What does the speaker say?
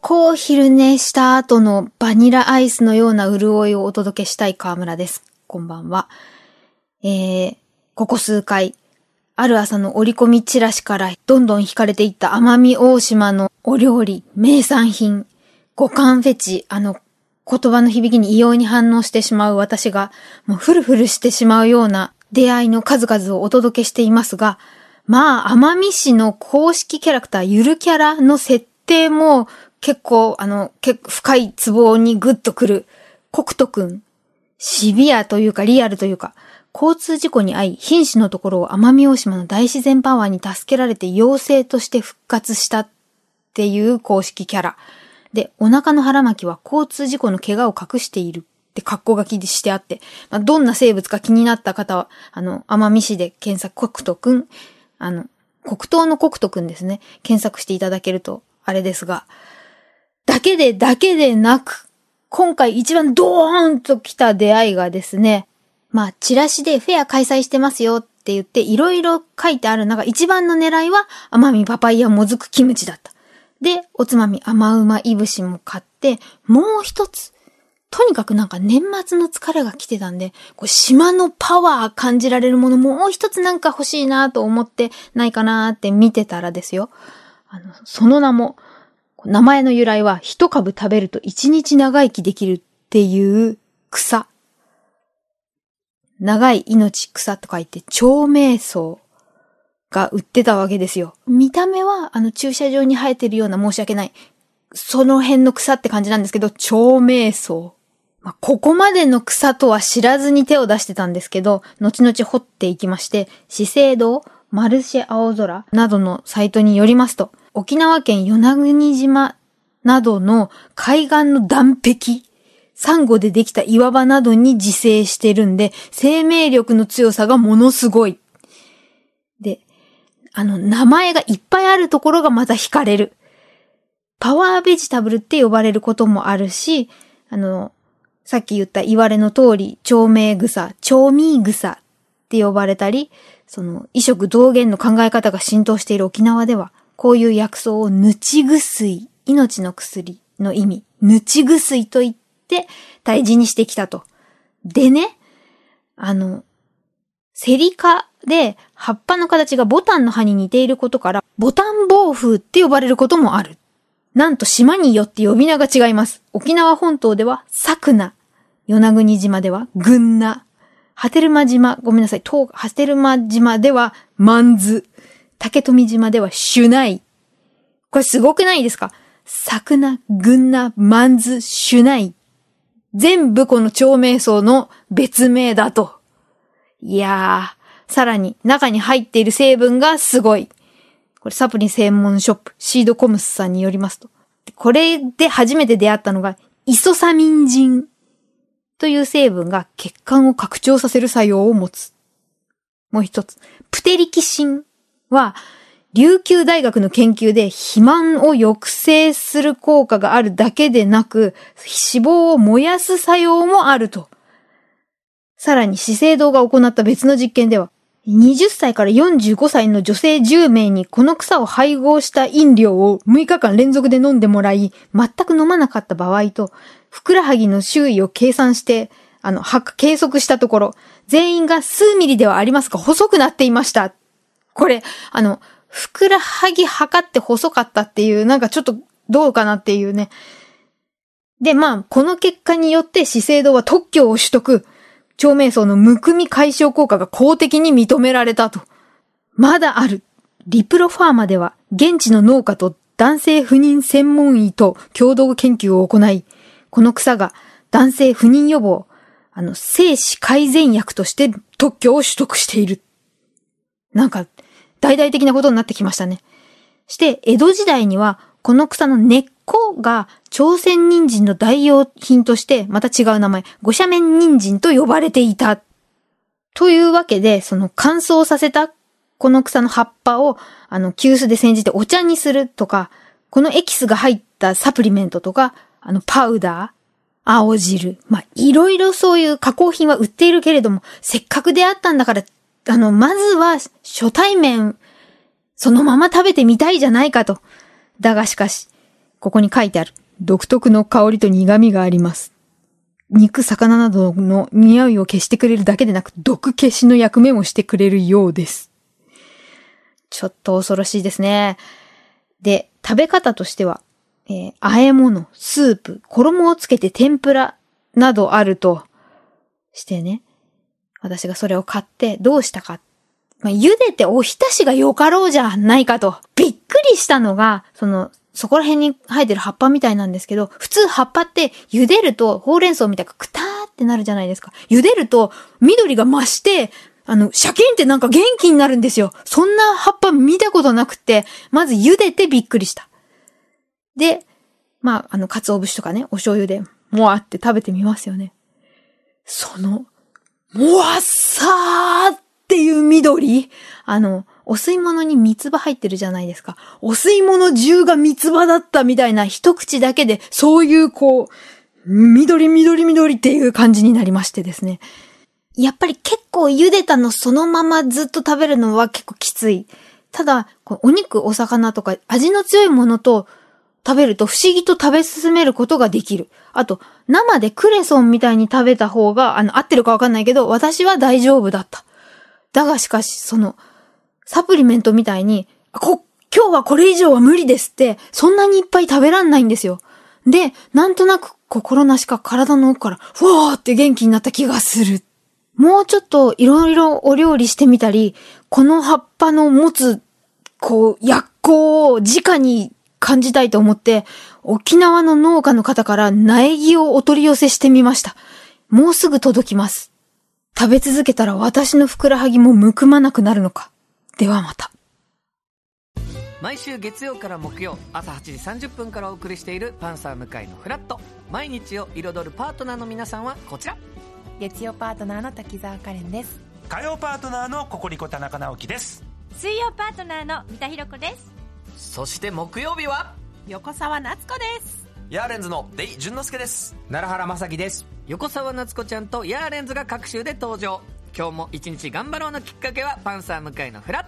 構昼寝した後のバニラアイスのような潤いをお届けしたい河村です。こんばんは。えー、ここ数回、ある朝の折り込みチラシからどんどん惹かれていった奄美大島のお料理、名産品、五感フェチ、あの言葉の響きに異様に反応してしまう私が、もうフルフルしてしまうような出会いの数々をお届けしていますが、まあ、奄美市の公式キャラクター、ゆるキャラの設定も結構、あの、結構深いツボにグッとくる、コクトくん。シビアというかリアルというか、交通事故に遭い、瀕死のところを奄美大島の大自然パワーに助けられて妖精として復活したっていう公式キャラ。で、お腹の腹巻きは交通事故の怪我を隠しているって格好書きしてあって、まあ、どんな生物か気になった方は、あの、奄美市で検索、コクトくん、あの、黒糖のコクトくんですね。検索していただけると、あれですが、だけで、だけでなく、今回一番ドーンと来た出会いがですね、まあ、チラシでフェア開催してますよって言って、いろいろ書いてある中、一番の狙いは、甘みパパイヤもずくキムチだった。で、おつまみ甘うまいぶしも買って、もう一つ、とにかくなんか年末の疲れが来てたんで、こう島のパワー感じられるものもう一つなんか欲しいなと思ってないかなって見てたらですよ。あの、その名も、名前の由来は一株食べると一日長生きできるっていう草。長い命草と書いて、長命草が売ってたわけですよ。見た目は、あの駐車場に生えてるような申し訳ない。その辺の草って感じなんですけど、長命草。まあ、ここまでの草とは知らずに手を出してたんですけど、後々掘っていきまして、資生堂、マルシェ青空などのサイトによりますと、沖縄県与那国島などの海岸の岸壁、サンゴでできた岩場などに自生してるんで、生命力の強さがものすごい。で、あの、名前がいっぱいあるところがまた惹かれる。パワーベジタブルって呼ばれることもあるし、あの、さっき言った言われの通り、長命草、長命草って呼ばれたり、その、異色同源の考え方が浸透している沖縄では、こういう薬草をぬちぐすい、命の薬の意味、ぬちぐすいと言って大事にしてきたと。でね、あの、セリカで葉っぱの形がボタンの葉に似ていることから、ボタン暴風って呼ばれることもある。なんと島によって呼び名が違います。沖縄本島ではサクナ、与那国島ではグンナ、ハテルマ島、ごめんなさい、ハテルマ島ではマンズ、竹富島ではシュナイ。これすごくないですか？サクナ、グンナ、マンズ、シュナイ。全部この長命草の別名だと。いやー、さらに中に入っている成分がすごい。これサプリ専門ショップ、シードコムスさんによりますと。これで初めて出会ったのが、イソサミンジンという成分が血管を拡張させる作用を持つ。もう一つ、プテリキシンは、琉球大学の研究で肥満を抑制する効果があるだけでなく、脂肪を燃やす作用もあると。さらに資生堂が行った別の実験では、20歳から45歳の女性10名にこの草を配合した飲料を6日間連続で飲んでもらい、全く飲まなかった場合と、ふくらはぎの周囲を計算して、あの、計測したところ、全員が数ミリではありますが細くなっていました。これ、あの、ふくらはぎ測って細かったっていう、なんかちょっとどうかなっていうね。で、まあ、この結果によって資生堂は特許を取得。長命草のむくみ解消効果が公的に認められたと。まだある。リプロファーマでは、現地の農家と男性不妊専門医と共同研究を行い、この草が男性不妊予防、あの、精子改善薬として特許を取得している。なんか、大々的なことになってきましたね。して、江戸時代には、この草の根っこが朝鮮人参の代用品として、また違う名前、五斜面人参と呼ばれていた。というわけで、その乾燥させたこの草の葉っぱを、あの、急須で煎じてお茶にするとか、このエキスが入ったサプリメントとか、あの、パウダー、青汁。まあ、いろいろそういう加工品は売っているけれども、せっかく出会ったんだから、あの、まずは初対面、そのまま食べてみたいじゃないかと。だがしかし、ここに書いてある。独特の香りと苦味があります。肉、魚などの匂いを消してくれるだけでなく、毒消しの役目もしてくれるようです。ちょっと恐ろしいですね。で、食べ方としては、えー、和え物、スープ、衣をつけて天ぷらなどあるとしてね、私がそれを買ってどうしたか。まあ、茹でておひたしがよかろうじゃないかと。びっくりしたのが、その、そこら辺に生えてる葉っぱみたいなんですけど、普通葉っぱって茹でるとほうれん草みたいなくたーってなるじゃないですか。茹でると緑が増して、あの、シャキンってなんか元気になるんですよ。そんな葉っぱ見たことなくて、まず茹でてびっくりした。で、まあ、あの、鰹節とかね、お醤油で、もわって食べてみますよね。その、もわっさーっていう緑あの、お吸い物に三つ葉入ってるじゃないですか。お吸い物中が三つ葉だったみたいな一口だけで、そういうこう、緑緑緑っていう感じになりましてですね。やっぱり結構茹でたのそのままずっと食べるのは結構きつい。ただ、お肉、お魚とか味の強いものと食べると不思議と食べ進めることができる。あと、生でクレソンみたいに食べた方が、あの、合ってるかわかんないけど、私は大丈夫だった。だがしかし、その、サプリメントみたいに、こ、今日はこれ以上は無理ですって、そんなにいっぱい食べらんないんですよ。で、なんとなく心なしか体の奥から、ふわーって元気になった気がする。もうちょっといろいろお料理してみたり、この葉っぱの持つ、こう、薬効を直に感じたいと思って、沖縄の農家の方から苗木をお取り寄せしてみました。もうすぐ届きます。食べ続けたら私のふくらはぎもむくまなくなるのか。ではまた。毎週月曜から木曜朝8時30分からお送りしている「パンサー向井のフラット」毎日を彩るパートナーの皆さんはこちら月曜パートナーの滝沢カレンです火曜パートナーのココリコ田中直樹です水曜パートナーの三田寛子ですそして木曜日は？横澤夏子です。ヤーレンズのデイ淳之介です。奈良原正樹です。横澤夏子ちゃんとヤーレンズが各週で登場。今日も一日頑張ろうのきっかけは「パンサー向井のフラット」で